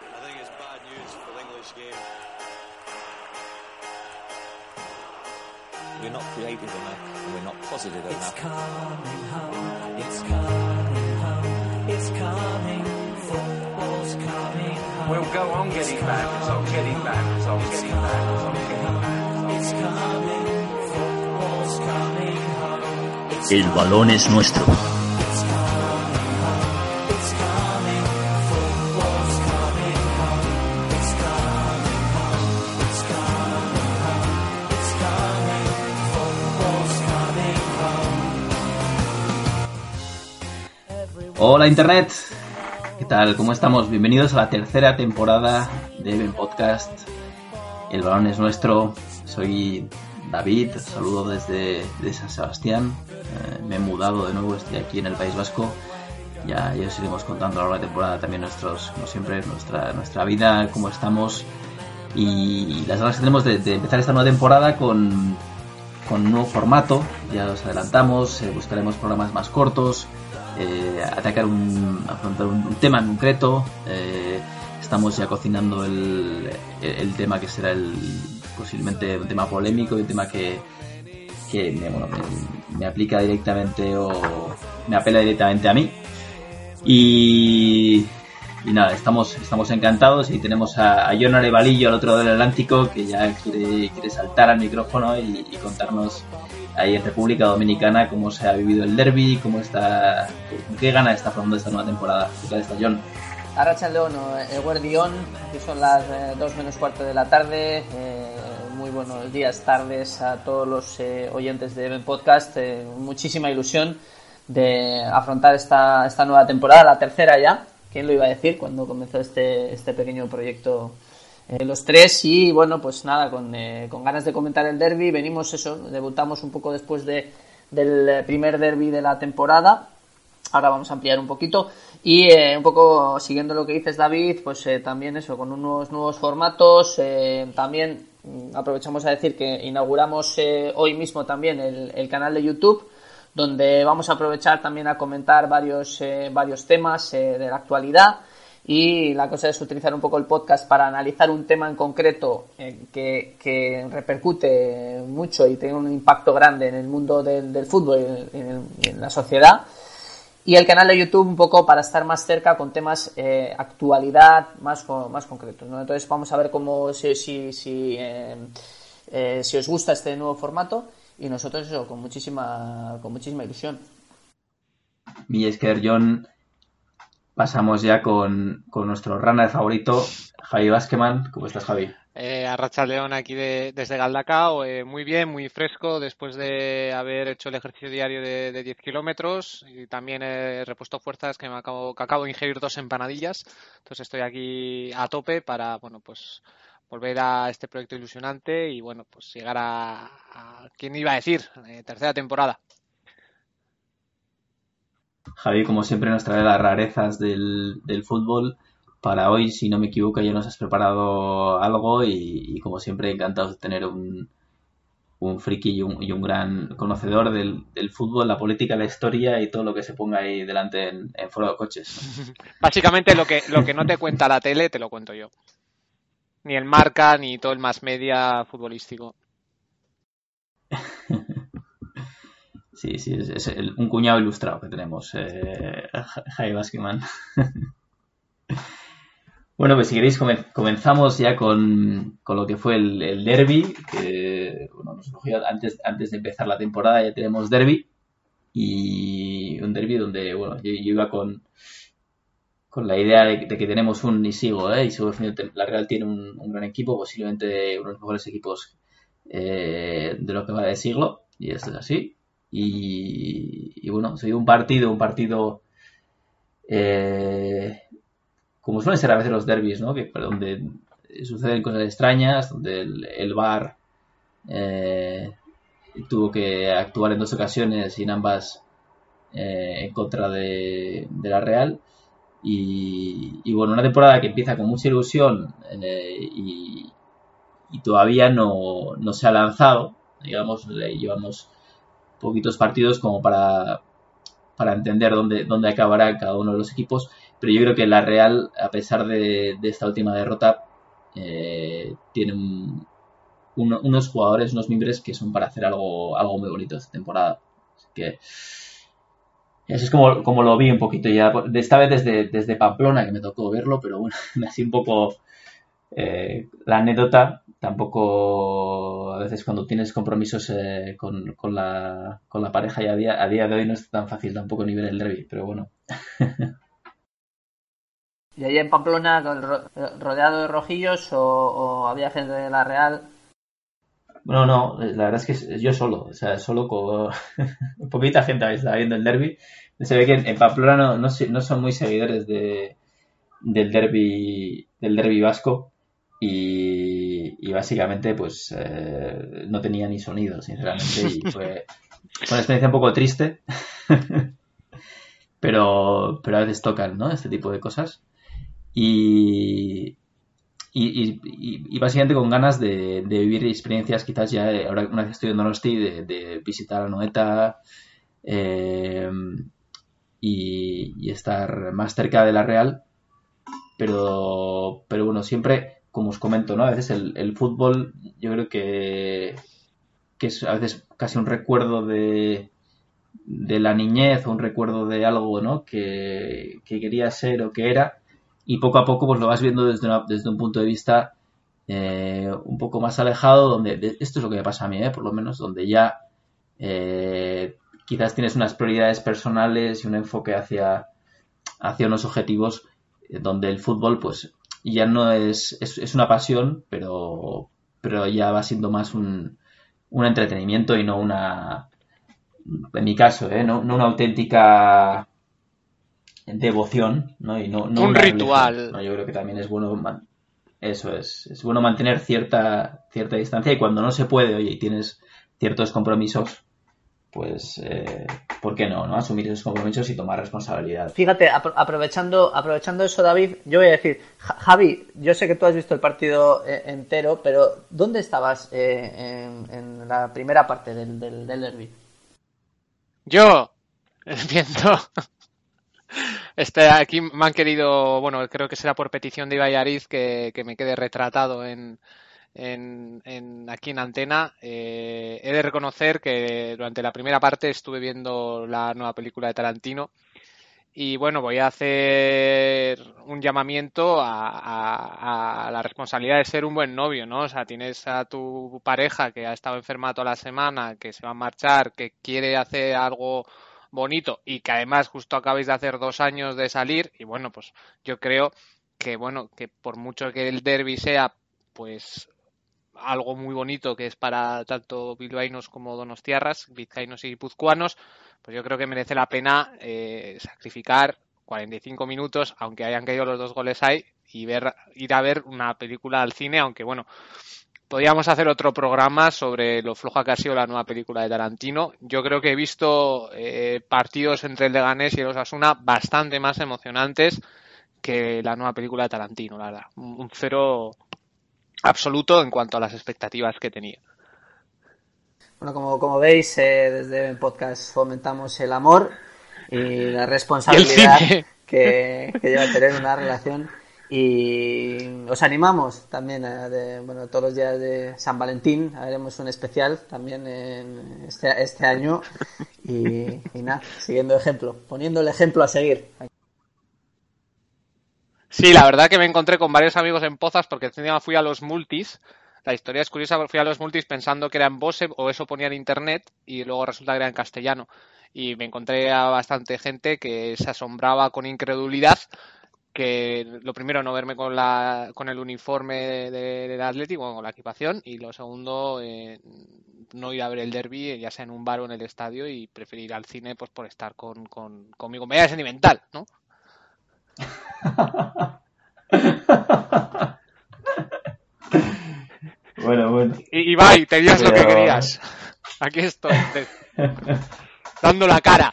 I think it's bad news for the English game. We're not creative enough. and We're not positive It's enough. coming home. It's coming home. It's coming. Football's coming home. We'll go on getting back, on getting back, on getting back, on getting back. It's coming. Football's coming home. El balón es nuestro. Hola Internet, ¿qué tal? ¿Cómo estamos? Bienvenidos a la tercera temporada de Even Podcast. El balón es nuestro. Soy David, saludo desde, San Sebastián. Eh, me he mudado de nuevo, estoy aquí en el País Vasco. Ya, os iremos contando a lo largo de la temporada también nuestros, como siempre, nuestra, nuestra vida, cómo estamos y las ganas que tenemos de, de empezar esta nueva temporada con, con un nuevo formato. Ya os adelantamos, eh, buscaremos programas más cortos, eh, atacar un, afrontar un, tema en concreto. eh, estamos ya cocinando el, el- tema que será el posiblemente un tema polémico y un tema que, que me, bueno, me, aplica directamente o me apela directamente a mí. Y, y nada, estamos, estamos encantados y tenemos a, a John Arevalillo al otro lado del Atlántico que ya quiere, quiere saltar al micrófono y contarnos ahí en República Dominicana cómo se ha vivido el derby, cómo está, qué gana está formando esta nueva temporada. ¿Qué tal está John? Arracha León, el Guardión, que son las 2 menos cuarto de la tarde. eh, muy buenos días, tardes a todos los eh, oyentes de Even Podcast. eh, muchísima ilusión de afrontar esta, esta nueva temporada, la tercera ya. ¿Quién lo iba a decir cuando comenzó este, este pequeño proyecto? Eh, los tres y bueno, pues nada, con, eh, con ganas de comentar el derby. Venimos eso, debutamos un poco después de, del primer derby de la temporada. Ahora vamos a ampliar un poquito. Y eh, un poco siguiendo lo que dices, David, pues eh, también eso, con unos nuevos formatos. eh, también mm, aprovechamos a decir que inauguramos eh, hoy mismo también el, el canal de YouTube, donde vamos a aprovechar también a comentar varios, eh, varios temas eh, de la actualidad. Y la cosa es utilizar un poco el podcast para analizar un tema en concreto eh, que, que repercute mucho y tiene un impacto grande en el mundo del, del fútbol y en, y en la sociedad y el canal de YouTube un poco para estar más cerca con temas eh, actualidad más, más concretos. ¿no? Entonces vamos a ver cómo si, si, si, eh, si os gusta este nuevo formato y nosotros eso con muchísima con muchísima ilusión. Mi Esker John, pasamos ya con, con nuestro runner favorito, Javi Baskeman. ¿Cómo estás, Javi? Eh, León aquí de- desde Galdacao, eh, muy bien, muy fresco después de haber hecho el ejercicio diario de, de 10 kilómetros y también he repuesto fuerzas que me acabo, que acabo de ingerir dos empanadillas, entonces estoy aquí a tope para, bueno, pues volver a este proyecto ilusionante y, bueno, pues llegar a, a ¿quién iba a decir? Eh, tercera temporada. Javi, como siempre, nos trae las rarezas del, del fútbol. Para hoy, si no me equivoco, ya nos has preparado algo y, y como siempre, encantados de tener un, un friki y un, y un gran conocedor del, del fútbol, la política, la historia y todo lo que se ponga ahí delante en, en foro de coches. Básicamente lo que, lo que no te cuenta la tele te lo cuento yo. Ni el marca, ni todo el más media futbolístico. Sí, sí, es, un cuñado ilustrado que tenemos, eh, Ja- Javi Baskeman. Bueno, pues si queréis comen- comenzamos ya con, con lo que fue el, el derby, que bueno, nos cogió antes, antes de empezar la temporada ya tenemos derby y un derby donde bueno, yo, iba con, con la idea de, que tenemos un y sigo, ¿eh? y sigo defendiendo que la Real tiene un, un gran equipo, posiblemente uno de los mejores equipos eh, de lo que va de siglo, y esto es así. Y, y bueno, soy un partido, un partido eh, como suelen ser a veces los derbis, ¿no? Que donde suceden cosas extrañas, donde el, el VAR eh, tuvo que actuar en dos ocasiones y en ambas eh, en contra de, la Real. Y, y, bueno, una temporada que empieza con mucha ilusión eh, y, y, todavía no, no, se ha lanzado. Digamos, llevamos poquitos partidos como para, para entender dónde, dónde acabará cada uno de los equipos. pero yo creo que la Real, a pesar de, esta última derrota, eh, tiene un- uno- unos jugadores, unos miembros que son para hacer algo, algo muy bonito esta temporada. Así que eso es como, como lo vi un poquito ya, esta vez desde, desde Pamplona, que me tocó verlo, pero bueno, así un poco eh, la anécdota. Tampoco, a veces cuando tienes compromisos eh, con, con la, con la pareja y a día, a día de hoy no es tan fácil tampoco ni ver el derby, pero bueno. ¿Y allí en Pamplona rodeado de rojillos o, o había gente de la Real? Bueno, no, la verdad es que yo solo, o sea, solo con poquita gente estaba viendo el derby. Se ve que en, Pamplona no, no son muy seguidores de, del derby, del derby vasco y, y básicamente pues eh, no tenía ni sonido, sinceramente, y fue, fue una experiencia un poco triste, pero, pero a veces tocan, ¿no? Este tipo de cosas. Y, y, y- y- y básicamente con ganas de, de vivir experiencias, quizás ya eh, ahora una vez que estoy en Donosti, de, de visitar a Noeta eh, y, y estar más cerca de la Real. Pero, pero bueno, siempre, como os comento, ¿no? A veces el, fútbol, yo creo que, que es a veces casi un recuerdo de, de la niñez o un recuerdo de algo, ¿no? Que, que quería ser o que era y poco a poco pues lo vas viendo desde, desde un punto de vista eh, un poco más alejado, donde de- esto es lo que me pasa a mí, ¿eh? por lo menos, donde ya eh, quizás tienes unas prioridades personales y un enfoque hacia, hacia unos objetivos eh, donde el fútbol pues ya no es, es, es una pasión, pero, pero ya va siendo más un, un entretenimiento y no una, en mi caso, ¿eh? no, no una auténtica devoción, ¿no? Y no, no Un ritual. ¿no? Yo creo que también es bueno eso es, es bueno mantener cierta cierta distancia y cuando no se puede, oye, y tienes ciertos compromisos, pues eh, ¿por qué no, no? Asumir esos compromisos y tomar responsabilidad. Fíjate, apro- aprovechando, aprovechando eso, David, yo voy a decir, Ja- Javi, yo sé que tú has visto el partido eh, entero, pero ¿dónde estabas eh, en, en la primera parte del, del, del derby? Yo, viendo. Este, aquí me han querido, bueno, creo que será por petición de Ibai Ariz que, que me quede retratado en, en, en- aquí en antena. Eh, he de reconocer que durante la primera parte estuve viendo la nueva película de Tarantino. Y bueno, voy a hacer un llamamiento a, la responsabilidad de ser un buen novio, ¿no? O sea, tienes a tu pareja que ha estado enferma toda la semana, que se va a marchar, que quiere hacer algo bonito y que además justo acabáis de hacer dos años de salir y bueno, pues yo creo que bueno, que por mucho que el derby sea pues algo muy bonito que es para tanto bilbaínos como donostiarras, vizcaínos y guipuzcoanos, pues yo creo que merece la pena eh, sacrificar 45 minutos, aunque hayan caído los dos goles ahí, y ver, ir a ver una película al cine, aunque bueno, podríamos hacer otro programa sobre lo floja que ha sido la nueva película de Tarantino. Yo creo que he visto eh, partidos entre el Leganés y el Osasuna bastante más emocionantes que la nueva película de Tarantino, la verdad. Un cero absoluto en cuanto a las expectativas que tenía. Bueno, como, como veis, eh, desde el podcast fomentamos el amor y la responsabilidad que, que lleva tener una relación. Y os animamos también a de, bueno, todos los días de San Valentín, haremos un especial también en este, este año. Y, y nada, siguiendo ejemplo, poniendo el ejemplo a seguir. Sí, la verdad que me encontré con varios amigos en Pozas porque encima fui a los multis. La historia es curiosa, fui a los multis pensando que era en Bose o eso ponía en internet y luego resulta que era en castellano. Y me encontré a bastante gente que se asombraba con incredulidad que lo primero no verme con la con el uniforme de- del Atlético, bueno, con la equipación y lo segundo eh, no ir a ver el derby ya sea en un bar o en el estadio y preferir ir al cine pues por estar con, con conmigo media sentimental, ¿no? Bueno, bueno. Y Ibai, tenías lo que Pero- querías. Aquí estoy, te- dando la cara.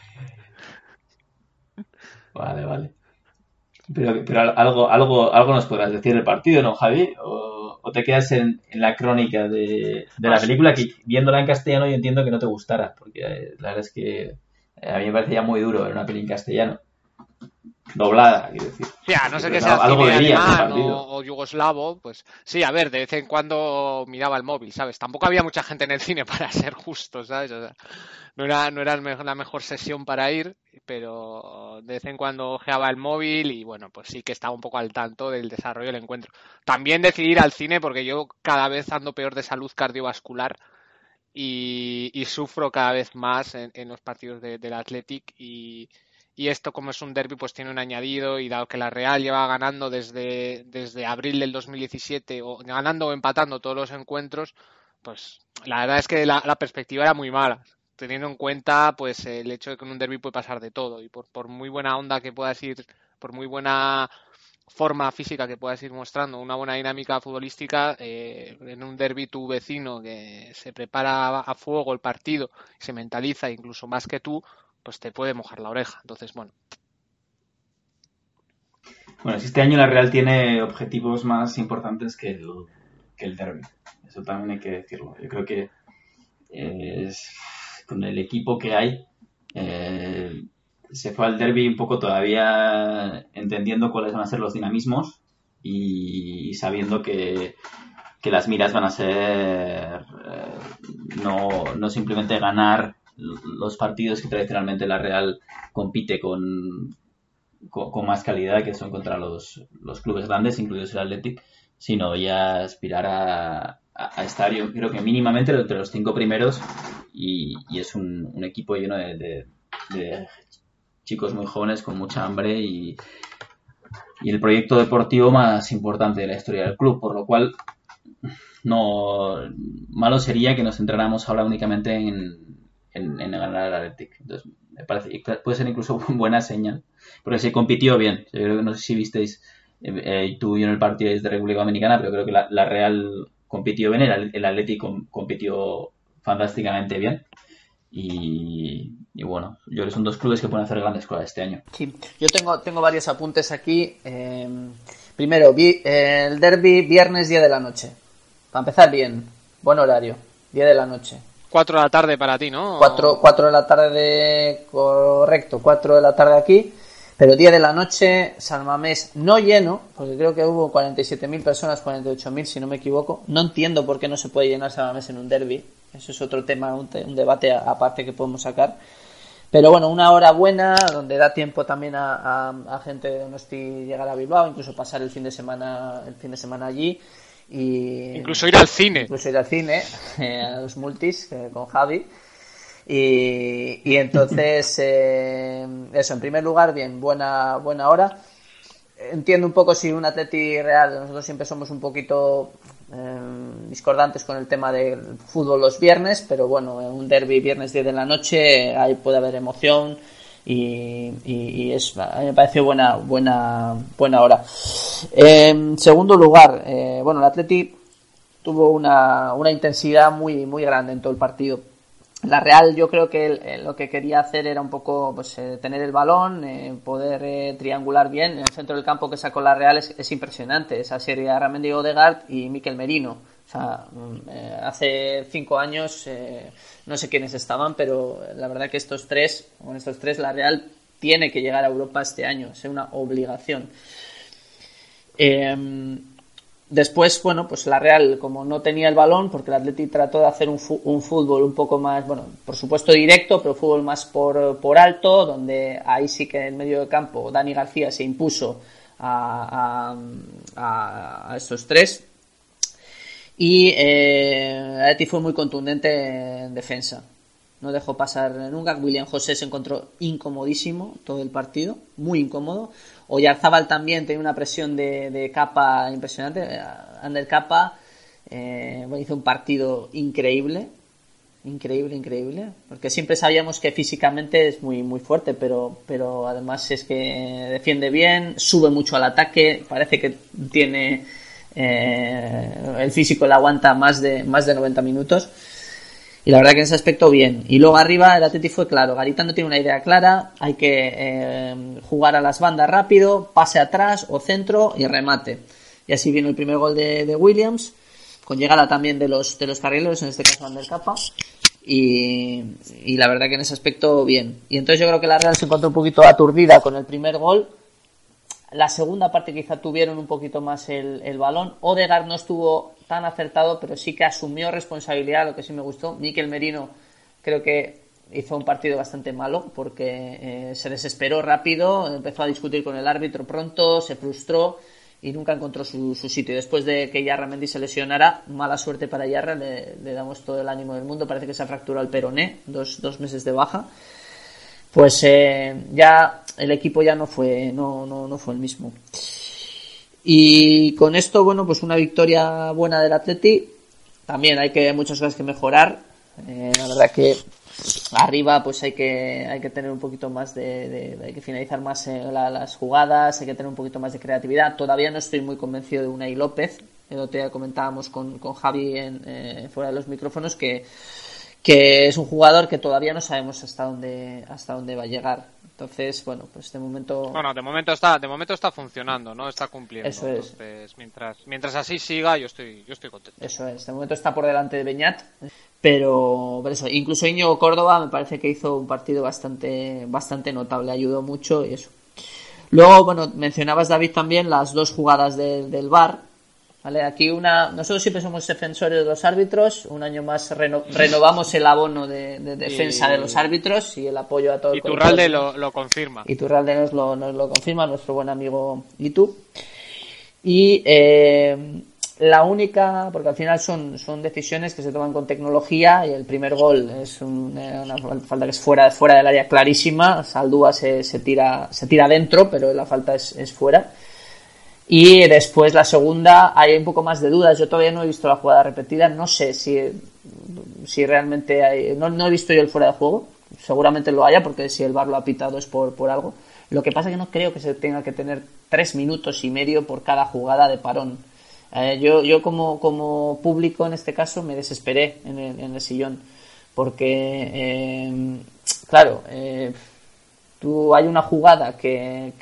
Vale, vale. Pero, pero algo, algo, algo nos podrás decir del partido, ¿no, Javi? ¿O, o te quedas en, en la crónica de, de la película que viéndola en castellano yo entiendo que no te gustara? Porque eh, la verdad es que eh, a mí me parecía muy duro ver una peli en castellano. Doblada, quiero decir. Sí, a no que Pero sea algo alemán o, o yugoslavo, pues sí, a ver, de vez en cuando miraba el móvil, ¿sabes? Tampoco había mucha gente en el cine para ser justos, ¿sabes? O sea, no era, no era la mejor sesión para ir, pero de vez en cuando ojeaba el móvil y bueno, pues sí que estaba un poco al tanto del desarrollo del encuentro. También decidí ir al cine porque yo cada vez ando peor de salud cardiovascular y, y sufro cada vez más en, en los partidos de- del Athletic y, y esto como es un derby pues tiene un añadido y dado que la Real lleva ganando desde, desde abril del 2017 o ganando o empatando todos los encuentros pues la verdad es que la, perspectiva era muy mala teniendo en cuenta pues el hecho de que en un derby puede pasar de todo y por, por muy buena onda que puedas ir por muy buena forma física que puedas ir mostrando, una buena dinámica futbolística, eh, en un derby tu vecino que se prepara a fuego el partido, se mentaliza incluso más que tú, pues te puede mojar la oreja. Entonces, bueno, Bueno, este año la Real tiene objetivos más importantes que el, que el derby. Eso también hay que decirlo. Yo creo que eh, con el equipo que hay, eh, se fue al derby un poco todavía entendiendo cuáles van a ser los dinamismos y, sabiendo que, que las miras van a ser eh, no, no simplemente ganar los partidos que tradicionalmente la Real compite con, con, más calidad, que son contra los, los clubes grandes, incluidos el Athletic, sino ya aspirar a, a, estar, yo creo que mínimamente entre los cinco primeros y, y es un, equipo lleno de, de- de chicos muy jóvenes con mucha hambre y, y el proyecto deportivo más importante de la historia del club, por lo cual no malo sería que nos centráramos ahora únicamente en, en, en ganar al Athletic. Entonces, me parece puede ser incluso buena señal, porque se compitió bien. Yo creo que no sé si visteis eh, eh, tú y yo en el partido de República Dominicana, pero creo que la, Real compitió bien, el, el Athletic com- compitió fantásticamente bien. Y, y bueno, yo creo que son dos clubes que pueden hacer grandes cosas este año. Yo tengo, tengo varios apuntes aquí. Eh, primero, vi, eh, el derby viernes 10 de la noche. Para empezar bien, buen horario, 10 de la noche. 4 de la tarde para ti, ¿no? 4, 4 de la tarde, correcto, 4 de la tarde aquí. Pero 10 de la noche, San no lleno, porque creo que hubo 47.000 personas, 48.000 si no me equivoco. No entiendo por qué no se puede llenar San en un derby. Eso es otro tema, un, te- un debate aparte que podemos sacar. Pero bueno, una hora buena, donde da tiempo también a, a- a gente de Donosti llegar a Bilbao, incluso pasar el fin de semana, el fin de semana allí. Y Incluso ir al cine. incluso ir al cine, eh, a los multis eh, con Javi. Y, y entonces, eh, eso, en primer lugar, bien, buena, buena hora. Entiendo un poco si un Atleti Real, nosotros siempre somos un poquito eh, discordantes con el tema del fútbol los viernes, pero bueno, en un derby viernes 10 de la noche, ahí puede haber emoción y, y- y es, a me pareció buena, buena, buena hora. En segundo lugar, eh, bueno, el Atleti tuvo una, una intensidad muy, muy grande en todo el partido. La Real yo creo que eh, lo que quería hacer era un poco pues, eh, tener el balón, eh, poder eh, triangular bien. En el centro del campo que sacó la Real es, es impresionante. Esa serie de Ramendi Odegaard y Miquel Merino. O sea, mm, eh, hace cinco años eh, no sé quiénes estaban, pero la verdad que estos tres, con estos tres, la Real tiene que llegar a Europa este año. Es una obligación. Eh, Después, bueno, pues la Real, como no tenía el balón, porque el Atleti trató de hacer un, fútbol un poco más, bueno, por supuesto directo, pero fútbol más por, alto, donde ahí sí que en el medio de campo Dani García se impuso a estos tres. Y eh, fue muy contundente en defensa. No dejó pasar nunca. William José se encontró incomodísimo todo el partido, muy incómodo. Oyarzábal también tenía una presión de, de capa impresionante. Eh, Ander Capa eh, bueno, hizo un partido increíble, increíble, increíble. Porque siempre sabíamos que físicamente es muy, muy fuerte, pero, pero además es que defiende bien, sube mucho al ataque, parece que tiene eh, el físico le aguanta más de, más de 90 minutos. Y la verdad que en ese aspecto bien. Y luego arriba el Atleti fue claro. Garitano tiene una idea clara. Hay que eh, jugar a las bandas rápido, pase atrás o centro y remate. Y así vino el primer gol de, de Williams, con llegada también de los, de los carrileros, en este caso Ander Capa. y, y, la verdad que en ese aspecto bien. Y entonces yo creo que la Real se encontró un poquito aturdida con el primer gol. La segunda parte quizá tuvieron un poquito más el, el balón. Odegaard no estuvo tan acertado, pero sí que asumió responsabilidad, lo que sí me gustó. Miquel Merino creo que hizo un partido bastante malo porque eh, se desesperó rápido, empezó a discutir con el árbitro pronto, se frustró y nunca encontró su, su sitio. Después de que Yarra Mendy se lesionara, mala suerte para Yarra, le, damos todo el ánimo del mundo, parece que se ha fracturado el peroné, dos, dos meses de baja. Pues eh, ya el equipo ya no fue, no, no, no fue el mismo. Y con esto, bueno, pues una victoria buena del Atleti. También hay que muchas cosas que mejorar. Eh, la verdad que arriba pues hay que hay que tener un poquito más de, hay que finalizar más eh, la, las jugadas hay que tener un poquito más de creatividad todavía no estoy muy convencido de Unai López el otro comentábamos con, con Javi en, eh, fuera de los micrófonos que que es un jugador que todavía no sabemos hasta dónde hasta dónde va a llegar entonces bueno pues de momento bueno de momento está de momento está funcionando no está cumpliendo eso es Entonces, mientras mientras así siga yo estoy yo estoy contento eso es de momento está por delante de Beñat pero, pero eso, incluso Íñigo Córdoba me parece que hizo un partido bastante, bastante notable, ayudó mucho y eso. Luego, bueno, mencionabas David también las dos jugadas de, del VAR. ¿Vale? Aquí una, nosotros siempre somos defensores de los árbitros, un año más reno, renovamos el abono de, de defensa Y- de los árbitros y el apoyo a todo el y Turralde colectivo. lo, lo confirma Y Turralde nos lo, nos lo confirma, nuestro buen amigo Itu. Y eh, la única, porque al final son, son decisiones que se toman con tecnología y el primer gol es un- eh, una falta que es fuera, fuera del área clarísima. Saldúa se, se tira, se tira dentro, pero la falta es, es fuera. Y después la segunda, hay un poco más de dudas. Yo todavía no he visto la jugada repetida. No sé si, si realmente hay. No, no he visto yo el fuera de juego. Seguramente lo haya, porque si el bar lo ha pitado es por, por algo. Lo que pasa es que no creo que se tenga que tener tres minutos y medio por cada jugada de parón. Eh, yo, yo como, como público en este caso me desesperé en el, en el sillón. Porque, eh, claro, eh, tú hay una jugada que,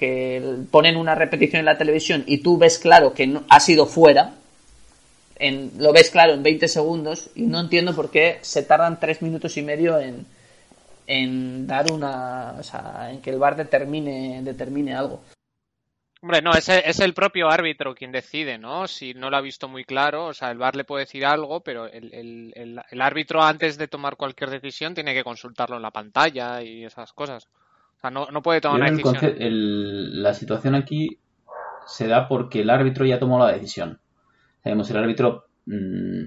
ponen una repetición en la televisión y tú ves claro que no, ha sido fuera, en, lo ves claro en 20 segundos y no entiendo por qué se tardan 3 minutos y medio en, dar una, o sea, en que el bar determine, determine algo. Hombre, no, es es el propio árbitro quien decide, ¿no? Si no lo ha visto muy claro, o sea, el VAR le puede decir algo, pero el árbitro antes de tomar cualquier decisión tiene que consultarlo en la pantalla y esas cosas. O sea, no, no puede tomar una decisión. el- la situación aquí se da porque el árbitro ya tomó la decisión. Sabemos, el árbitro mm,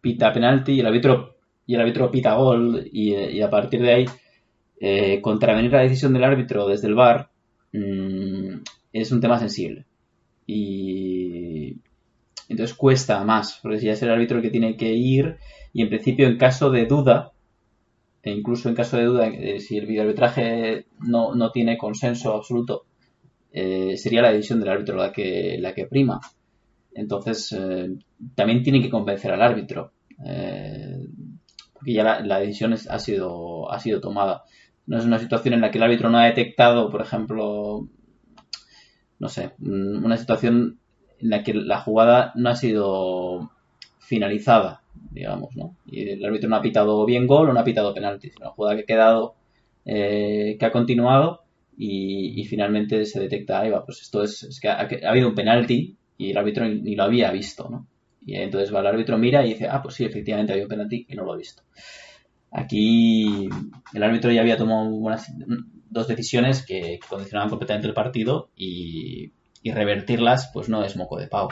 pita penalti y el árbitro, y el árbitro pita gol y, y a partir de ahí eh, contravenir la decisión del árbitro desde el VAR mm, es un tema sensible. Y entonces cuesta más, porque ya es el árbitro el que tiene que ir y en principio en caso de duda, e incluso en caso de duda, eh, si el videoarbitraje no, no tiene consenso absoluto, eh, sería la decisión del árbitro la que, la que prima. Entonces, eh, también tiene que convencer al árbitro, porque ya la, la decisión es- ha, sido, ha sido tomada. No es una situación en la que el árbitro no ha detectado, por ejemplo, no sé, una situación en la que la jugada no ha sido finalizada, digamos, ¿no? Y el árbitro no ha pitado bien gol o no ha pitado penalti, sino una jugada que ha quedado, eh, que ha continuado y, y finalmente se detecta, ahí va, pues esto es, es que ha, ha habido un penalti y el árbitro ni, lo había visto, ¿no? Y entonces va el árbitro, mira y dice, ah, pues sí, efectivamente había un penalti y no lo he visto. Aquí el árbitro ya había tomado unas- dos decisiones que condicionaban completamente el partido y, y revertirlas pues no es moco de pavo.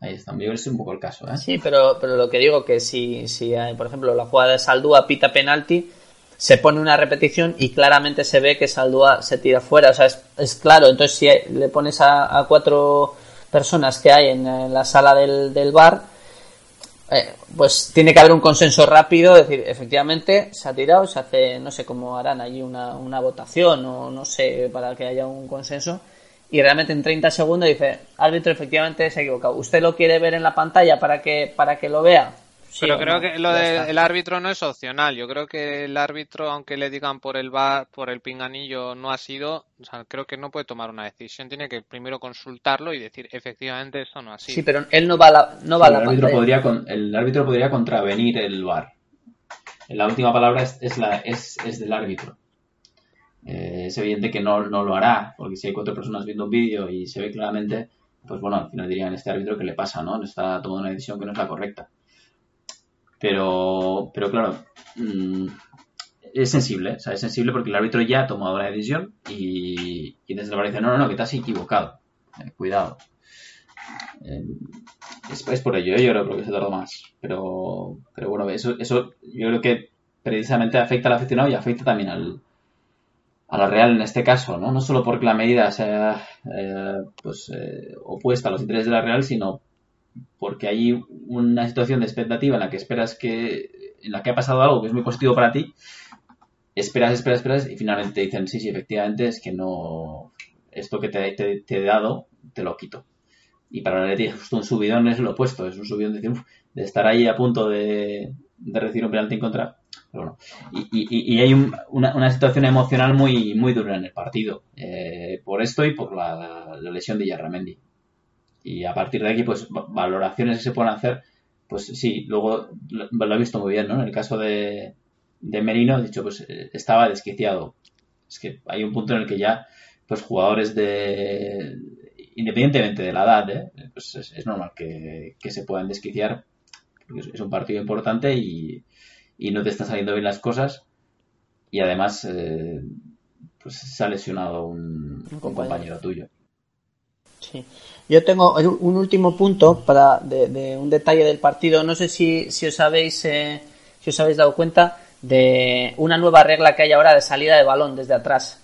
Ahí está, ese es un poco el caso, ¿eh? Sí, pero, pero lo que digo que si, si hay, por ejemplo, la jugada de Saldúa pita penalti, se pone una repetición y claramente se ve que Saldúa se tira fuera. O sea, es, es claro. Entonces, si le pones a, cuatro personas que hay en, en la sala del, del bar, eh, pues tiene que haber un consenso rápido, decir, efectivamente se ha tirado, se hace, no sé cómo harán allí una, una votación o no sé, para que haya un consenso. Y realmente en 30 segundos dice, árbitro, efectivamente se ha equivocado. ¿Usted lo quiere ver en la pantalla para que, para que lo vea? Sí Pero creo no? que lo del el árbitro no es opcional. Yo creo que el árbitro, aunque le digan por el bar, por el pinganillo no ha sido, o sea, creo que no puede tomar una decisión. Tiene que primero consultarlo y decir, efectivamente, eso no ha sido. Sí, pero él no va a la, no va a el, la árbitro pantalla. podría con- el árbitro podría contravenir el VAR. la última palabra es, es, la, es, es del árbitro. Eh, es evidente que no, no, lo hará, porque si hay cuatro personas viendo un vídeo y se ve claramente, pues bueno, al final dirían este árbitro que le pasa, ¿no? Está tomando una decisión que no es la correcta. Pero, pero claro, mmm, es sensible, o sea, es sensible porque el árbitro ya ha tomado la decisión y, y desde la dice, no, no, no, que te has equivocado. Eh, cuidado. Eh, es, por ello, yo creo que se tardó más. Pero, pero bueno, eso, eso yo creo que precisamente afecta al aficionado y afecta también al, a la Real en este caso, ¿no? No solo porque la medida sea eh, pues, eh, opuesta a los intereses de la Real, sino porque hay una situación de expectativa en la que esperas que, en la que ha pasado algo que es muy positivo para ti, esperas, esperas, esperas y finalmente te dicen, sí, sí, efectivamente es que no, esto que te, te, he dado, te lo quito. Y para la Leti justo un subidón es lo opuesto, es un subidón de, de estar ahí a punto de, de recibir un penalti en contra bueno, y, hay un, una, una, situación emocional muy, muy dura en el partido, eh, por esto y por la, lesión de Yarramendi. Y a partir de aquí, pues valoraciones que se pueden hacer, pues sí, luego lo, lo he visto muy bien, ¿no? En el caso de, de Merino, dicho, pues eh, estaba desquiciado. Es que hay un punto en el que ya, pues jugadores de, independientemente de la edad, ¿eh? pues es, normal que, se puedan desquiciar, es un partido importante y, y no te están saliendo bien las cosas y además eh, pues se ha lesionado un, un, compañero. compañero tuyo. Sí. Yo tengo un último punto para de, de, un detalle del partido. No sé si, si os habéis eh, si os habéis dado cuenta de una nueva regla que hay ahora de salida de balón desde atrás.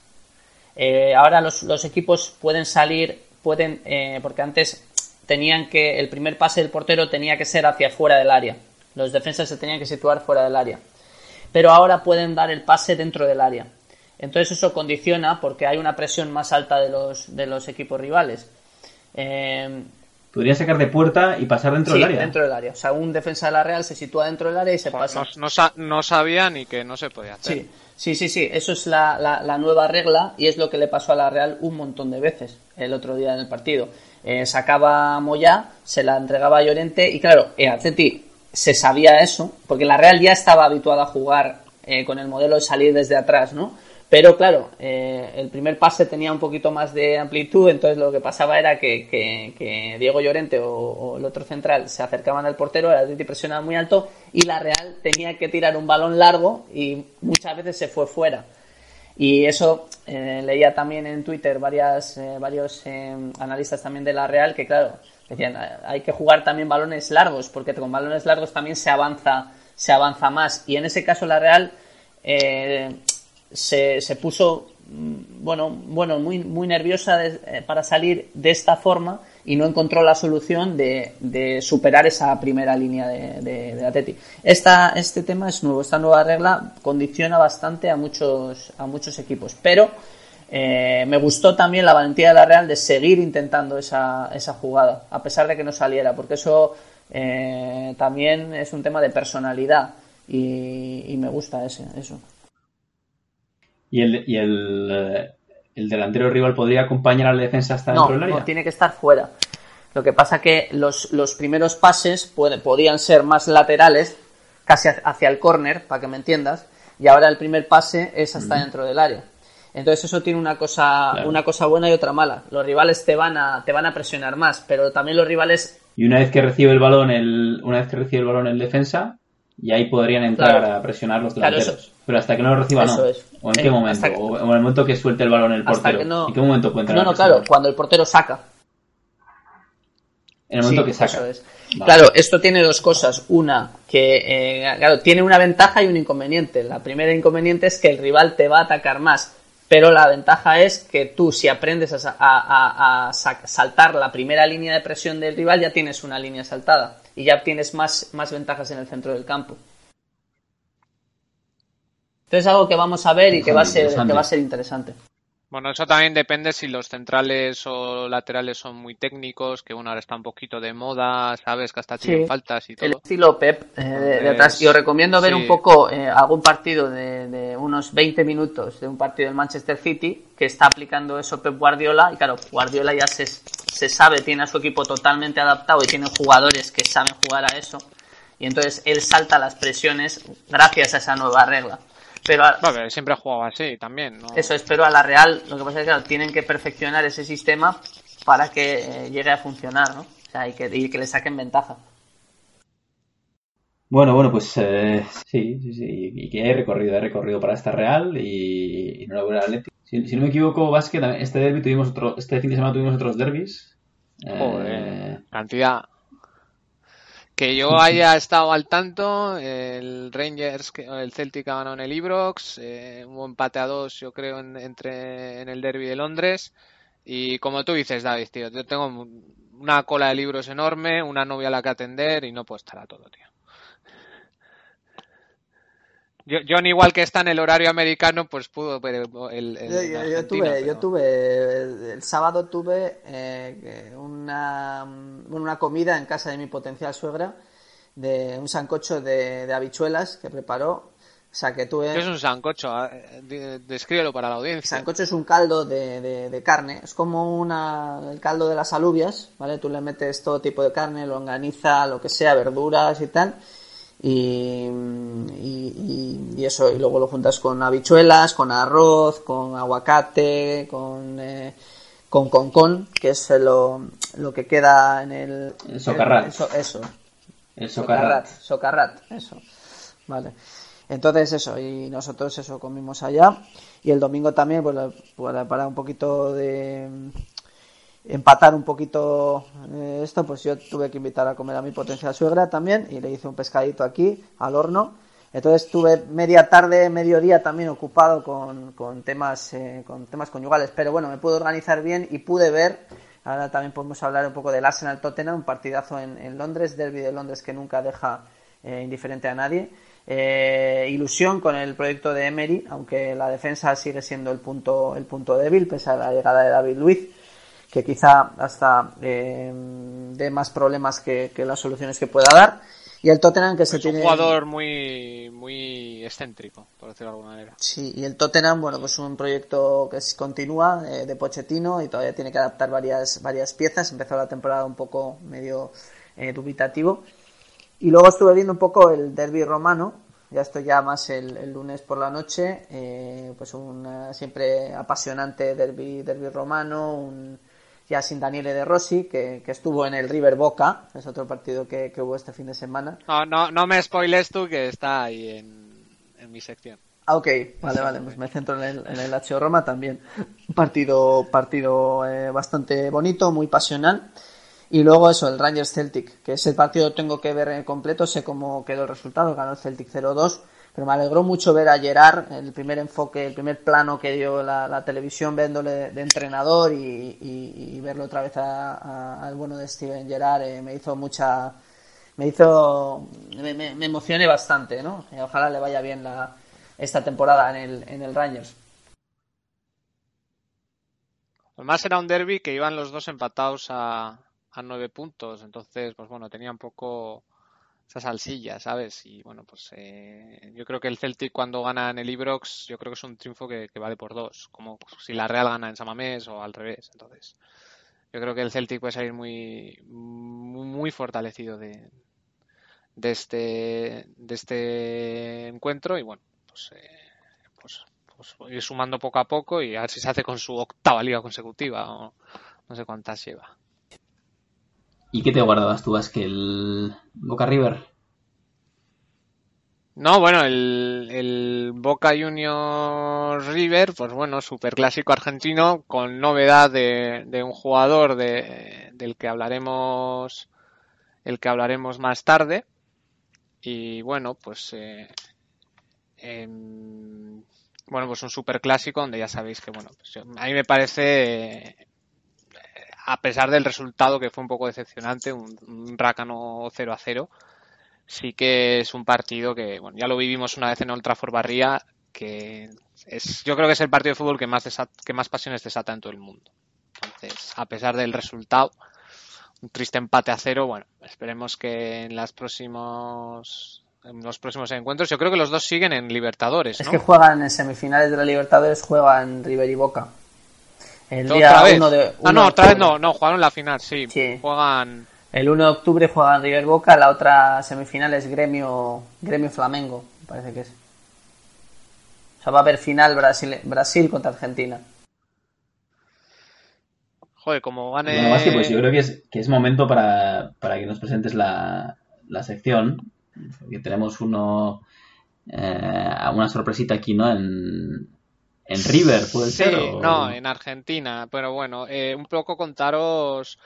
Eh, ahora los, los, equipos pueden salir, pueden eh, porque antes tenían que el primer pase del portero tenía que ser hacia fuera del área los defensas se tenían que situar fuera del área. Pero ahora pueden dar el pase dentro del área. Entonces eso condiciona porque hay una presión más alta de los, de los equipos rivales. Eh, Podría sacar de puerta y pasar dentro sí, del área. dentro del área. O sea, un defensa de la Real se sitúa dentro del área y se pues pasa. No, no, no, sabía ni que no se podía hacer. Sí, sí, sí. sí. Eso es la, la, la, nueva regla y es lo que le pasó a la Real un montón de veces el otro día en el partido. Eh, sacaba Moyá, se la entregaba a Llorente y claro, eh, Atleti se sabía eso, porque la Real ya estaba habituada a jugar eh, con el modelo de salir desde atrás, ¿no? Pero claro, eh, el primer pase tenía un poquito más de amplitud, entonces lo que pasaba era que, Diego Llorente o, o, el otro central se acercaban al portero, el Atleti presionaba muy alto y la Real tenía que tirar un balón largo y muchas veces se fue fuera. Y eso eh, leía también en Twitter varias, eh, varios eh, analistas también de la Real que claro, decían hay que jugar también balones largos porque con balones largos también se avanza se avanza más y en ese caso la Real eh, se, se, puso bueno bueno muy muy nerviosa eh, para salir de esta forma y no encontró la solución de, de superar esa primera línea de, de, de Atleti. Esta, este tema es nuevo, esta nueva regla condiciona bastante a muchos, a muchos equipos, pero eh, me gustó también la valentía de la Real de seguir intentando esa, esa jugada, a pesar de que no saliera, porque eso eh, también es un tema de personalidad y, y me gusta ese, eso. Y el, y el, el, delantero rival podría acompañar a la defensa hasta no, dentro del área. No, tiene que estar fuera. Lo que pasa que los, los primeros pases puede, podían ser más laterales, casi hacia el córner, para que me entiendas, y ahora el primer pase es hasta mm. dentro del área. Entonces eso tiene una cosa, claro. una cosa buena y otra mala. Los rivales te van a, te van a presionar más, pero también los rivales. Y una vez que recibe el balón el, una vez que recibe el balón el defensa, y ahí podrían entrar claro. a presionar los delanteros. Claro, eso, pero hasta que no lo reciba no. Es. ¿O en qué momento? Que, o en el momento que suelte el balón el portero. No, ¿En qué momento puede entrar? No, no, claro, cuando el portero saca. En el momento sí, que saca. Eso es. Vale. Claro, esto tiene dos cosas. Una, que eh, claro, tiene una ventaja y un inconveniente. La primera inconveniente es que el rival te va a atacar más pero la ventaja es que tú si aprendes a, a, a, a, saltar la primera línea de presión del rival ya tienes una línea saltada y ya tienes más, más ventajas en el centro del campo. Entonces es algo que vamos a ver y que va a ser, que va a ser interesante. Bueno, eso también depende si los centrales o laterales son muy técnicos, que bueno, ahora está un poquito de moda, sabes que hasta tienen sí, faltas y todo. El estilo Pep eh, de, de, atrás. Y os recomiendo ver sí. un poco eh, algún partido de, de, unos 20 minutos de un partido del Manchester City que está aplicando eso Pep Guardiola. Y claro, Guardiola ya se, se sabe, tiene a su equipo totalmente adaptado y tiene jugadores que saben jugar a eso. y entonces él salta las presiones gracias a esa nueva regla. Pero a- Bueno, siempre ha jugado así también, ¿no? eso es, pero a la Real lo que pasa es que claro, tienen que perfeccionar ese sistema para que eh, llegue a funcionar, ¿no? O sea, y que, y que le saquen ventaja. Bueno, bueno, pues eh, sí, sí, sí. Y, y que hay recorrido, hay recorrido para esta Real y, y enhorabuena al Atlético. Si, si no me equivoco, Básquet, este derbi tuvimos otro, este fin de semana tuvimos otros derbis. Eh, cantidad. Que yo haya estado al tanto, el Rangers, que- el Celtic ha ganado en el Ibrox, eh, hubo empate a dos, yo creo, en, entre, en el Derby de Londres. Y como tú dices, David, tío, yo tengo una cola de libros enorme, una novia a la que atender y no puedo estar a todo, tío. Yo, John, igual que está en el horario americano, pues pudo ver el, el- Yo, yo- yo Argentina, tuve, yo pero- tuve, el, el sábado tuve eh, una, una comida en casa de mi potencial suegra, de un sancocho de, de habichuelas que preparó. O sea, que tuve... ¿Qué es un sancocho? Ah, de- Descríbelo para la audiencia. Sancocho es un caldo de, de- de carne, es como una, el caldo de las alubias, ¿vale? Tú le metes todo tipo de carne, longaniza, lo que sea, verduras y tal, y, y, eso, y luego lo juntas con habichuelas, con arroz, con aguacate, con, eh, con concón, que es lo, lo que queda en el... El socarrat. Eso, eso, el Socarrat. Socarrat, eso. Vale. Entonces eso, y nosotros eso comimos allá. Y el domingo también, pues, para, para un poquito de empatar un poquito eh, esto, pues yo tuve que invitar a comer a mi potencial suegra también y le hice un pescadito aquí al horno. Entonces estuve media tarde, mediodía también ocupado con, con temas eh, con temas conyugales, pero bueno, me pude organizar bien y pude ver. Ahora también podemos hablar un poco del Arsenal Tottenham, un partidazo en, en Londres, derby de Londres que nunca deja eh, indiferente a nadie. Eh, ilusión con el proyecto de Emery, aunque la defensa sigue siendo el punto el punto débil pese a la llegada de David Luiz que quizá hasta eh, dé más problemas que, que las soluciones que pueda dar. Y el Tottenham que se Es un jugador muy, muy excéntrico, por decirlo de alguna manera. Sí, y el Tottenham, bueno, pues un proyecto que continúa eh, de Pochettino y todavía tiene que adaptar varias, varias piezas. Empezó la temporada un poco medio eh, dubitativo. Y luego estuve viendo un poco el derby romano, ya estoy ya más el, el lunes por la noche, eh, pues un eh, siempre apasionante derby, derby romano, un, ya sin Daniele De Rossi, que, que estuvo en el River Boca, es otro partido que, que hubo este fin de semana. No, no, no me spoiles tú que está ahí en, en mi sección. Ah, ok, vale, vale, pues me centro en el, en el Lazio Roma también. Partido, partido eh, bastante bonito, muy pasional. Y luego eso, el Rangers Celtic, que ese partido tengo que ver en completo, sé cómo quedó el resultado, ganó el Celtic 0-2, pero me alegró mucho ver a Gerard, el primer enfoque, el primer plano que dio la, la televisión viéndole de entrenador y, y- verlo otra vez al bueno de Steven Gerard, eh, me hizo mucha, me hizo, me, emocioné bastante, ¿no? Y ojalá le vaya bien la, esta temporada en el, en el Rangers. Además era un derby que iban los dos empatados a, a nueve puntos, entonces, pues bueno, tenía un poco esa salsilla, ¿sabes? Y bueno, pues eh, yo creo que el Celtic cuando gana en el Ibrox, yo creo que es un triunfo que, vale por dos, como si la Real gana en Samamés o al revés, entonces yo creo que el Celtic puede salir muy, muy muy fortalecido de, de este de este encuentro y bueno, pues, eh, pues pues ir sumando poco a poco y a ver si se hace con su octava liga consecutiva o no sé cuántas lleva. ¿Y qué te guardabas tú, que el Boca River? No, bueno, el, Boca Juniors River, pues bueno, super clásico argentino con novedad de, un jugador de, del que hablaremos el que hablaremos más tarde y bueno, pues eh, em, bueno, pues un super clásico donde ya sabéis que bueno, pues a mí me parece a pesar del resultado que fue un poco decepcionante, un, un rácano 0 a 0, sí que es un partido que, bueno, ya lo vivimos una vez en Old Trafford Barría, que es, yo creo que es el partido de fútbol que más, desat- que más pasiones desata en todo el mundo. Entonces, a pesar del resultado, un triste empate a cero, bueno, esperemos que en las próximos, en los próximos encuentros, yo creo que los dos siguen en Libertadores, Es ¿no? que juegan en semifinales de la Libertadores, juegan River y Boca. El ¿Otra día vez? uno de. ah, uno no, otra vez octubre. no, no, jugaron la final, sí. Sí. Juegan El 1 de octubre juega River Boca, la otra semifinal es Gremio, Gremio Flamengo, me parece que es. O sea, va a haber final Brasil, Brasil contra Argentina. Joder, como gane. Bueno, Basti, pues yo creo que es, que es momento para, para que nos presentes la, la sección. Porque tenemos uno. eh, una sorpresita aquí, ¿no? En, en River, ¿puede Sí, ser? o- no, en Argentina. Pero bueno, eh, un poco contaros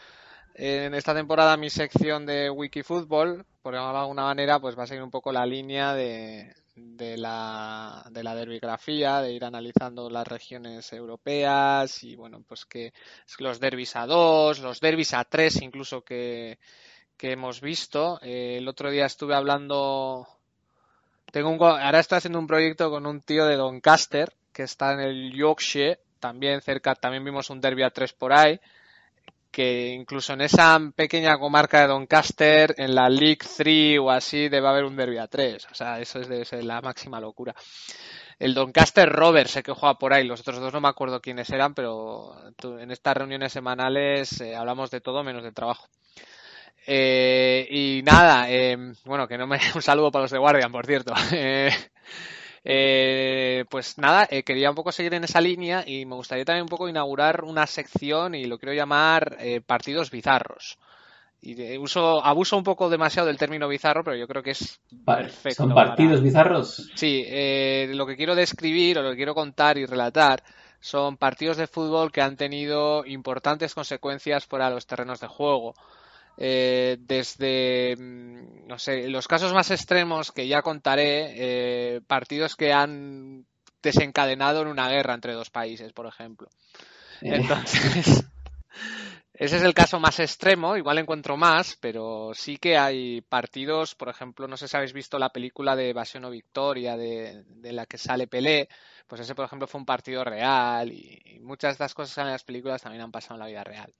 en esta temporada mi sección de Wikifútbol, por de alguna manera, pues va a seguir un poco la línea de, de la, de la derbigrafía, de ir analizando las regiones europeas y bueno, pues que los derbis a dos, los derbis a tres incluso que, que hemos visto. Eh, el otro día estuve hablando tengo un, ahora estoy haciendo un proyecto con un tío de Doncaster que está en el Yorkshire, también cerca, también vimos un derby a tres por ahí, que incluso en esa pequeña comarca de Doncaster, en la League 3 o así, debe haber un derby a tres. O sea, eso es, debe ser la máxima locura. El Doncaster Rovers sé que juega por ahí, los otros dos no me acuerdo quiénes eran, pero en estas reuniones semanales eh, hablamos de todo menos de trabajo. Eh, y nada, eh, bueno, que no me. Un saludo para los de Guardian, por cierto. Eh, eh, pues nada, eh, quería un poco seguir en esa línea y me gustaría también un poco inaugurar una sección y lo quiero llamar eh, partidos bizarros. Y de- uso, abuso un poco demasiado del término bizarro, pero yo creo que es perfecto. ¿Son para- partidos bizarros? Sí, eh, lo que quiero describir o lo que quiero contar y relatar son partidos de fútbol que han tenido importantes consecuencias fuera de los terrenos de juego. Eh, desde, mm, no sé, los casos más extremos que ya contaré, eh, partidos que han desencadenado en una guerra entre dos países, por ejemplo. Eh, Entonces, ese es el caso más extremo, igual encuentro más, pero sí que hay partidos, por ejemplo, no sé si habéis visto la película de Evasión o Victoria, de, de la que sale Pelé, pues ese, por ejemplo, fue un partido real y, y muchas de estas cosas en las películas también han pasado en la vida real.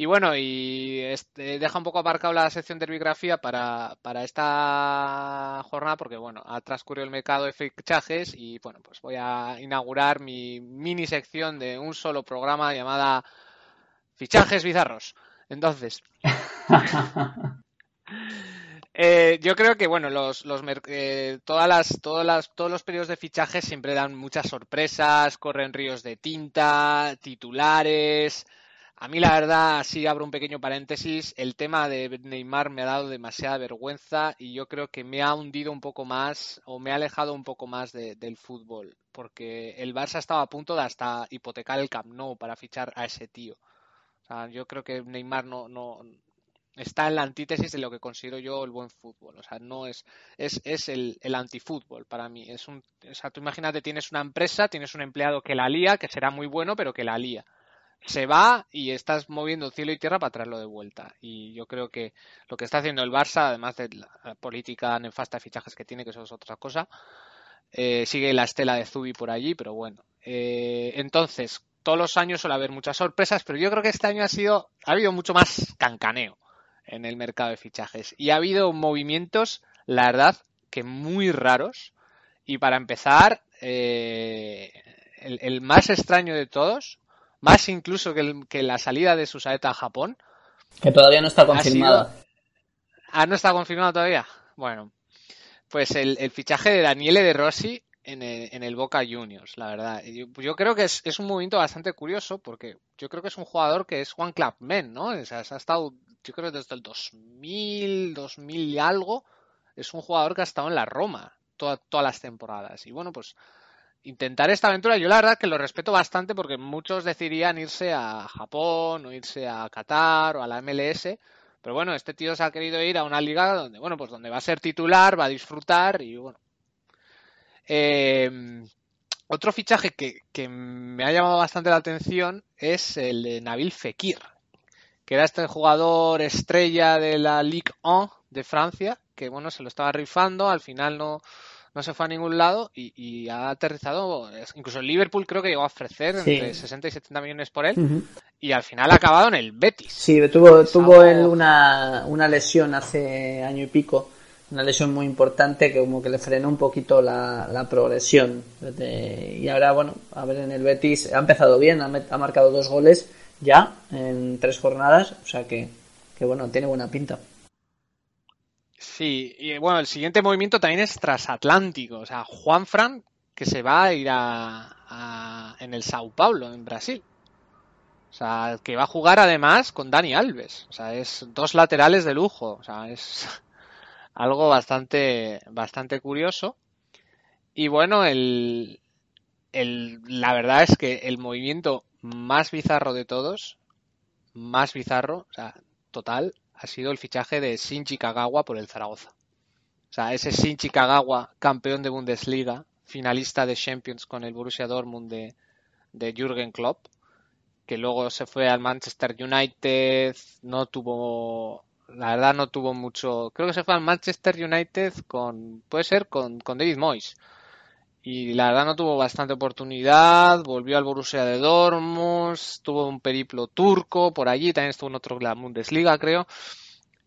Y bueno, y este, deja un poco aparcado la sección de herbigrafía para, para esta jornada porque, bueno, ha transcurrido el mercado de fichajes y, bueno, pues voy a inaugurar mi mini sección de un solo programa llamada Fichajes Bizarros. Entonces, eh, yo creo que bueno, los, los eh, todas las, todas las, todos los periodos de fichajes siempre dan muchas sorpresas, corren ríos de tinta, titulares. A mí la verdad, sí abro un pequeño paréntesis, el tema de Neymar me ha dado demasiada vergüenza y yo creo que me ha hundido un poco más o me ha alejado un poco más de- del fútbol, porque el Barça estaba a punto de hasta hipotecar el Camp Nou para fichar a ese tío. O sea, yo creo que Neymar no, no está en la antítesis de lo que considero yo el buen fútbol. O sea, no es, es, es el, el antifútbol para mí. Es un, o sea, tú imagínate, tienes una empresa, tienes un empleado que la lía, que será muy bueno, pero que la lía. Se va y estás moviendo cielo y tierra para traerlo de vuelta. Y yo creo que lo que está haciendo el Barça, además de la política nefasta de fichajes que tiene, que eso es otra cosa, eh, sigue la estela de Zubi por allí, pero bueno. Eh, entonces, todos los años suele haber muchas sorpresas, pero yo creo que este año ha sido, ha habido mucho más cancaneo en el mercado de fichajes. Y ha habido movimientos, la verdad, que muy raros. Y para empezar, eh, el, el más extraño de todos, más incluso que, el- que la salida de Susaeta a Japón, Que todavía no está confirmada. Ah, no está confirmado todavía. Bueno, pues el, el fichaje de Daniele De Rossi en el, en el Boca Juniors, la verdad. Yo, yo creo que es, es un movimiento bastante curioso porque yo creo que es un jugador que es Juan Clubman, ¿no? O sea, se ha estado, yo creo desde el 2000, 2000 y algo, es un jugador que ha estado en la Roma toda- todas las temporadas. Y bueno, pues intentar esta aventura, yo la verdad que lo respeto bastante porque muchos decidirían irse a Japón o irse a Qatar o a la MLS. Pero bueno, este tío se ha querido ir a una liga donde, bueno, pues donde va a ser titular, va a disfrutar y bueno. Eh, otro fichaje que, que me ha llamado bastante la atención es el de Nabil Fekir, que era este jugador estrella de la Ligue 1 de Francia, que bueno, se lo estaba rifando, al final no, no se fue a ningún lado y, y ha aterrizado, incluso el Liverpool creo que llegó a ofrecer Sí. entre 60 y 70 millones por él y al final ha acabado en el Betis. Sí, tuvo, tuvo él una, una lesión hace año y pico, una lesión muy importante que como que le frenó un poquito la, la progresión. De- y ahora, bueno, a ver en el Betis, ha empezado bien, ha, met- ha marcado dos goles ya en tres jornadas, o sea que, que bueno, tiene buena pinta. Sí, y bueno, el siguiente movimiento también es transatlántico. O sea, Juan Fran, que se va a ir a, a- en el Sao Paulo, en Brasil. O sea, que va a jugar además con Dani Alves. O sea, es dos laterales de lujo. O sea, es algo bastante, bastante curioso. Y bueno, el, el, la verdad es que el movimiento más bizarro de todos, más bizarro, o sea, total, ha sido el fichaje de Shinji Kagawa por el Zaragoza. O sea, ese Shinji Kagawa, campeón de Bundesliga, finalista de Champions con el Borussia Dortmund de, Jürgen Klopp, que luego se fue al Manchester United, no tuvo, la verdad no tuvo mucho, creo que se fue al Manchester United con, puede ser con, con David Moyes. Y la verdad no tuvo bastante oportunidad, volvió al Borussia de Dortmund, tuvo un periplo turco por allí, también estuvo en otro la Bundesliga creo.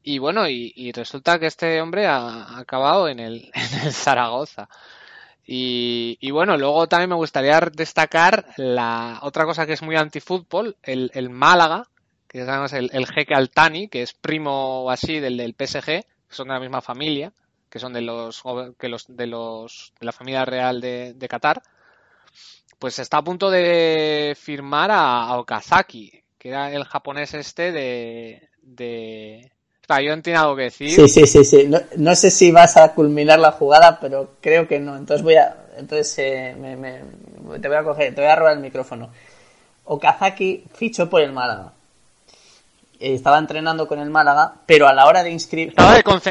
Y bueno, y, resulta que este hombre ha, acabado en el, en el Zaragoza. Y, y bueno, luego también me gustaría destacar la otra cosa que es muy antifútbol, el, el Málaga, que es además el, el Jeque Altani, que es primo así del del PSG, son de la misma familia, que son de los que los de los de la familia real de, Qatar, pues está a punto de firmar a, Okazaki, que era el japonés este de de yo no algo que decir. Sí, sí, sí, sí. No, no sé si vas a culminar la jugada, pero creo que no. Entonces voy a, entonces eh, me, me- te voy a te voy a robar el micrófono. Okazaki fichó por el Málaga. Estaba entrenando con el Málaga, pero a la hora de inscribir,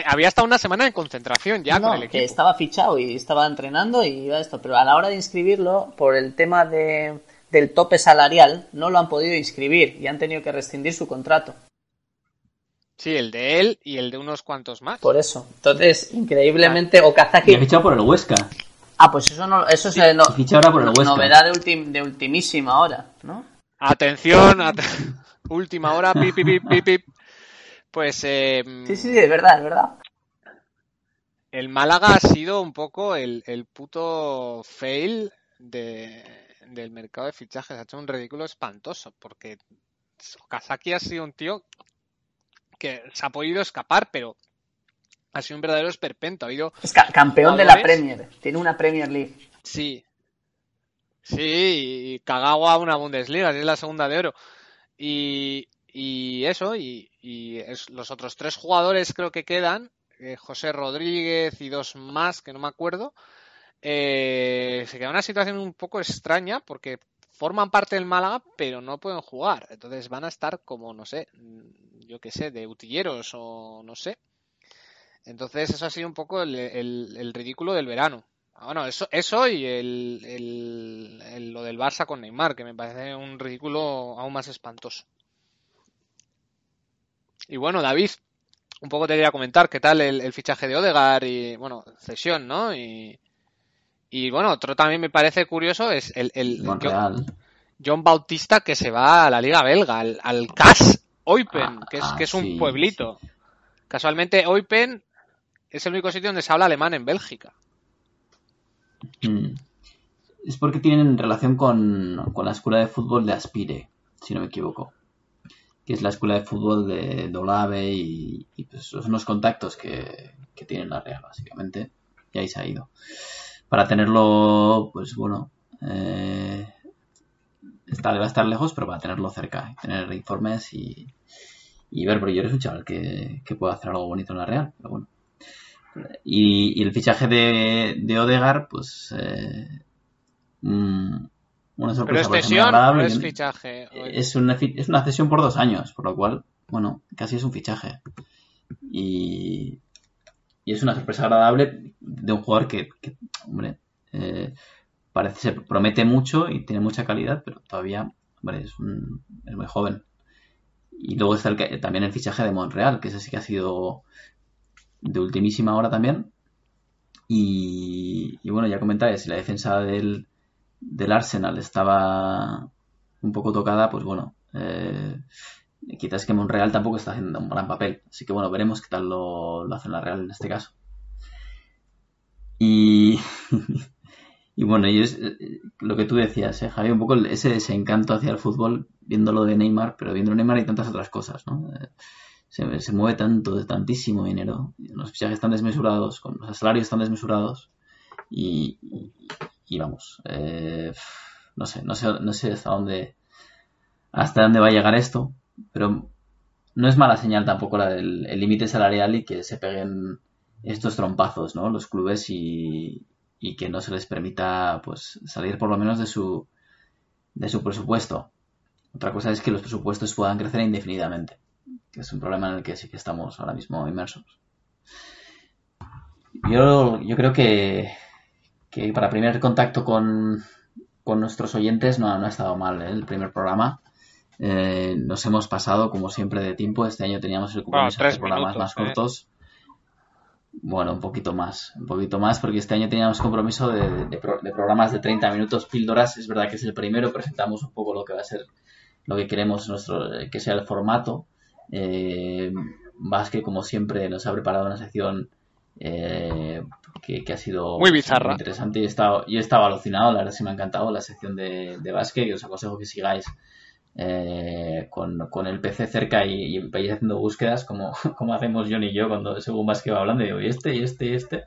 había estado una semana en concentración ya no, con el que equipo. estaba fichado y estaba entrenando y iba esto, pero a la hora de inscribirlo, por el tema de, del tope salarial, no lo han podido inscribir y han tenido que rescindir su contrato. Sí, el de él y el de unos cuantos más. Por eso. Entonces, increíble Okazaki. Y ha fichado por el Huesca. Ah, pues eso no, eso es no- ficha ahora por el Huesca. novedad de, ultim- de ultimísima hora, ¿no? Atención, at- última hora, pip, pip, pip, pip, pip. Pues eh, Sí, sí, es verdad, es verdad. el Málaga ha sido un poco el, el puto fail de, del mercado de fichajes. Ha hecho un ridículo espantoso porque Okazaki ha sido un tío que se ha podido escapar, pero ha sido un verdadero esperpento. Ha habido Es ca- campeón de la. Premier. Tiene una Premier League. Sí. Sí, y Kagawa una Bundesliga, es la segunda de oro. Y, y eso, y, y los otros tres jugadores creo que quedan, eh, José Rodríguez y dos más, que no me acuerdo, eh, se queda una situación un poco extraña porque forman parte del Málaga, pero no pueden jugar. Entonces van a estar como, no sé, mm, yo qué sé, de utilleros o no sé. Entonces eso ha sido un poco el, el- el ridículo del verano. Ah, Bueno, eso, eso y el, el- el- lo del Barça con Neymar, que me parece un ridículo aún más espantoso. Y bueno, David, un poco te quería comentar qué tal el, el fichaje de Odegaard y, bueno, cesión, ¿no? Y, y bueno, otro también me parece curioso es el, el John, Bautista que se va a la Liga Belga, al, al CAS Eupen, que es, Ah, que es un sí, pueblito. Casualmente, Eupen es el único sitio donde se habla alemán en Bélgica. Mm. Es porque tienen relación con, con la escuela de fútbol de Aspire, si no me equivoco. Que es la escuela de fútbol de Dolave y, y pues son unos contactos que, que tiene la Real, básicamente. Y ahí se ha ido. Para tenerlo, pues bueno, eh, va a estar lejos, pero para tenerlo cerca, tener informes y, y ver, pero yo eres un chaval que, que puede hacer algo bonito en la Real, pero bueno. Y, y el fichaje de, de Odegar, pues eh, mm, una Pero sorpresa es parece muy cesión, no es fichaje. es una, es una cesión por dos años, por lo cual, bueno, casi es un fichaje. Y, y es una sorpresa agradable de un jugador que, que, hombre, eh, parece ser, promete mucho y tiene mucha calidad, pero todavía, hombre, es, un- es muy joven. Y luego está el también el fichaje de Monreal, que ese sí que ha sido de ultimísima hora también. Y, y bueno, ya comentáis, si la defensa del, del Arsenal estaba un poco tocada, pues bueno, eh, quizás que Monreal tampoco está haciendo un gran papel. Así que bueno, veremos qué tal lo, lo hace la Real en este caso. Y, y bueno, y es eh, lo que tú decías, ¿eh, Javi, un poco ese desencanto hacia el fútbol, viéndolo de Neymar, pero viendo Neymar y tantas otras cosas, ¿no? Se, se mueve tanto, tantísimo dinero, los fichajes están desmesurados, los salarios están desmesurados y, y- y vamos, eh, no sé, no sé, no sé hasta dónde, hasta dónde va a llegar esto, pero no es mala señal tampoco la del el límite salarial y que se peguen estos trompazos, ¿no? Los clubes y, y que no se les permita, pues, salir por lo menos de su, de su presupuesto. Otra cosa es que los presupuestos puedan crecer indefinidamente, que es un problema en el que sí que estamos ahora mismo inmersos. Yo, yo creo que, que para primer contacto con, con nuestros oyentes no, no ha estado mal ¿eh? el primer programa. Eh, nos hemos pasado, como siempre, de tiempo. Este año teníamos el compromiso de programas minutos, más ¿eh? cortos. Bueno, un poquito más, un poquito más, porque este año teníamos compromiso de, de de programas de 30 minutos, píldoras. Es verdad que es el primero, presentamos un poco lo que va a ser, lo que queremos nuestro, eh, que sea el formato. Eh, Vázquez, como siempre, nos ha preparado una sección eh, que, que ha sido Muy bizarra. interesante. Yo he estado, yo he estado alucinado, la verdad sí me ha encantado la sección de, de y os aconsejo que sigáis eh, con, con el PC cerca y, y vayáis haciendo búsquedas como, como hacemos John y yo cuando según Vázquez va hablando, digo, y este, y este, y este.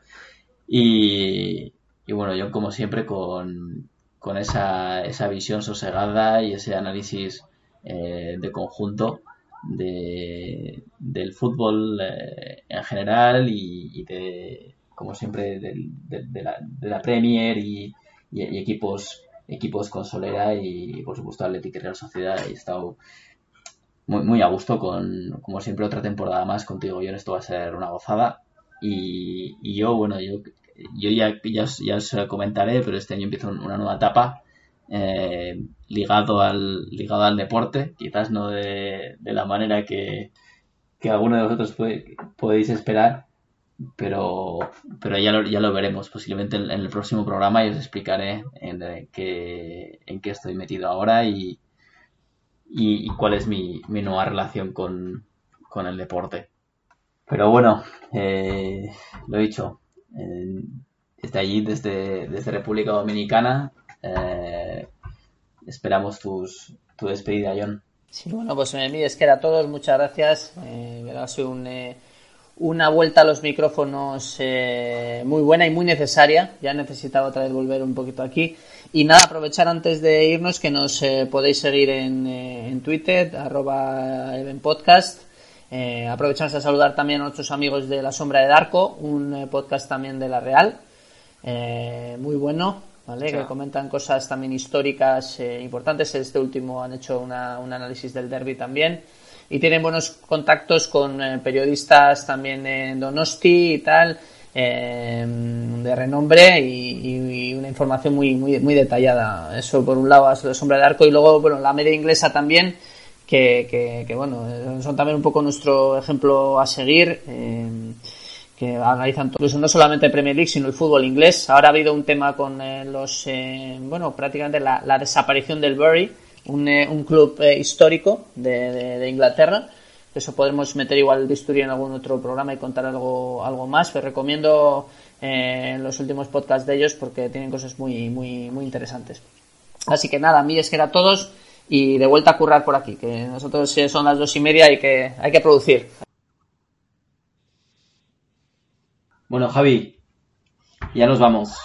Y, y bueno, yo como siempre con, con esa, esa visión sosegada y ese análisis eh, de conjunto de, del fútbol eh, en general y, de, como siempre, de, la, Premier y, equipos equipos con Solera y, por supuesto, Atlético y Real Sociedad. He estado muy, muy a gusto con, como siempre, otra temporada más contigo. Yo esto va a ser una gozada. Y, y yo, bueno, yo, yo ya, ya, os- ya os comentaré, pero este año empiezo una nueva etapa eh, ligado, al, ligado al deporte, quizás no de, de la manera que, que alguno de vosotros podéis esperar, pero, pero ya, lo, ya lo veremos posiblemente en, el próximo programa y os explicaré en, eh, qué, en qué estoy metido ahora y, y, y cuál es mi, mi nueva relación con, con el deporte. Pero bueno, eh, lo he dicho, eh, desde allí, desde, desde República Dominicana, eh, esperamos tus, tu despedida, John. Sí, bueno, pues me es que era a todos, muchas gracias. Eh, ha sido un, eh, una vuelta a los micrófonos eh, muy buena y muy necesaria. Ya necesitaba otra vez volver un poquito aquí. Y nada, aprovechar antes de irnos que nos eh, podéis seguir en, eh, en Twitter, arroba evenpodcast. Eh, aprovechamos a saludar también a nuestros amigos de La Sombra de Darko, un eh, podcast también de La Real. Eh, muy bueno, ¿vale? Que comentan cosas también históricas eh, importantes. Este último han hecho una- un análisis del derby también. Y tienen buenos contactos con eh, periodistas también en Donosti y tal, eh, de renombre y, y- una información muy, muy, muy detallada. Eso por un lado, a Sombra de Arco y luego, bueno, la media inglesa también, que, que, que, bueno, son también un poco nuestro ejemplo a seguir. eh, analizan todo, no solamente Premier League, sino el fútbol inglés. Ahora ha habido un tema con eh, los, eh, bueno, prácticamente la, desaparición del Bury, un, eh, club histórico de, Inglaterra. Eso podremos meter igual el bisturí en algún otro programa y contar algo, algo más. Pero recomiendo los últimos podcasts de ellos porque tienen cosas muy, muy, muy interesantes. Así que nada, mí es que era todos y de vuelta a currar por aquí, que nosotros son las dos y media y que hay que producir. Bueno, Javi, ya nos vamos.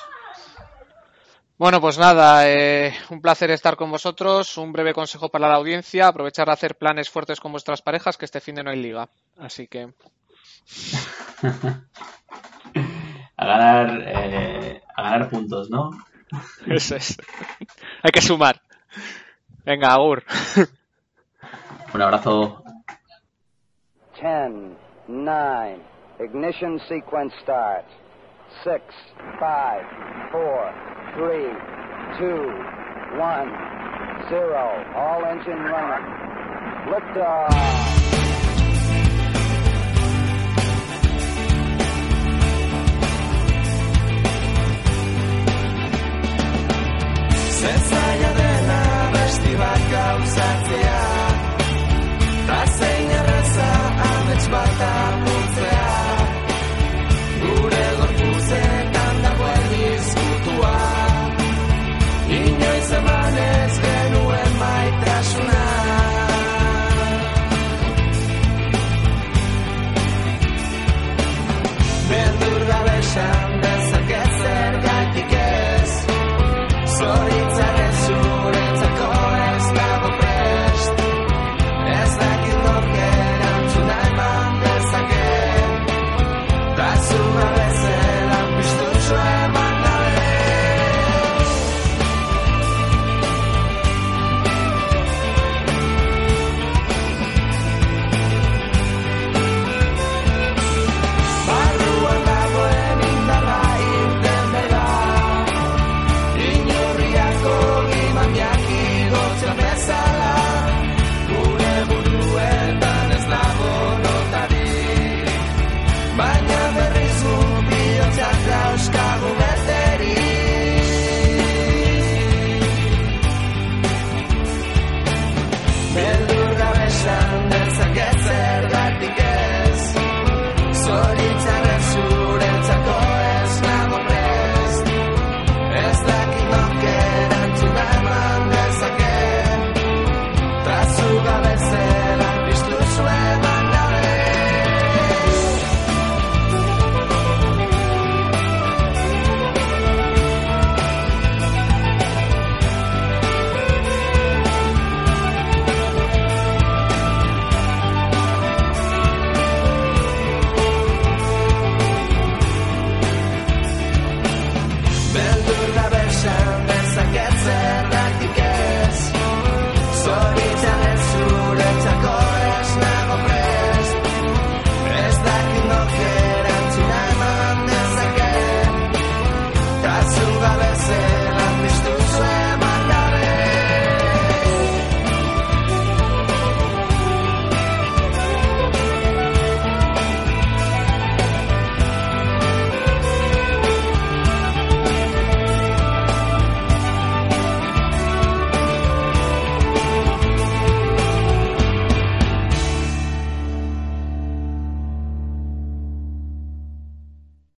Bueno, pues nada, eh, un placer estar con vosotros. Un breve consejo para la audiencia: aprovechar a hacer planes fuertes con vuestras parejas, que este fin de no hay liga. Así que, A ganar, eh, a ganar puntos, ¿no? eso es. hay que sumar. Venga, Agur. Un abrazo. 10, 9, Ignition sequence start. Six, five, four, three, two, one, zero. All engine running. Liftoff. Zezaia dena besti bat gauzatzea Ta zein erreza amets bat amutzea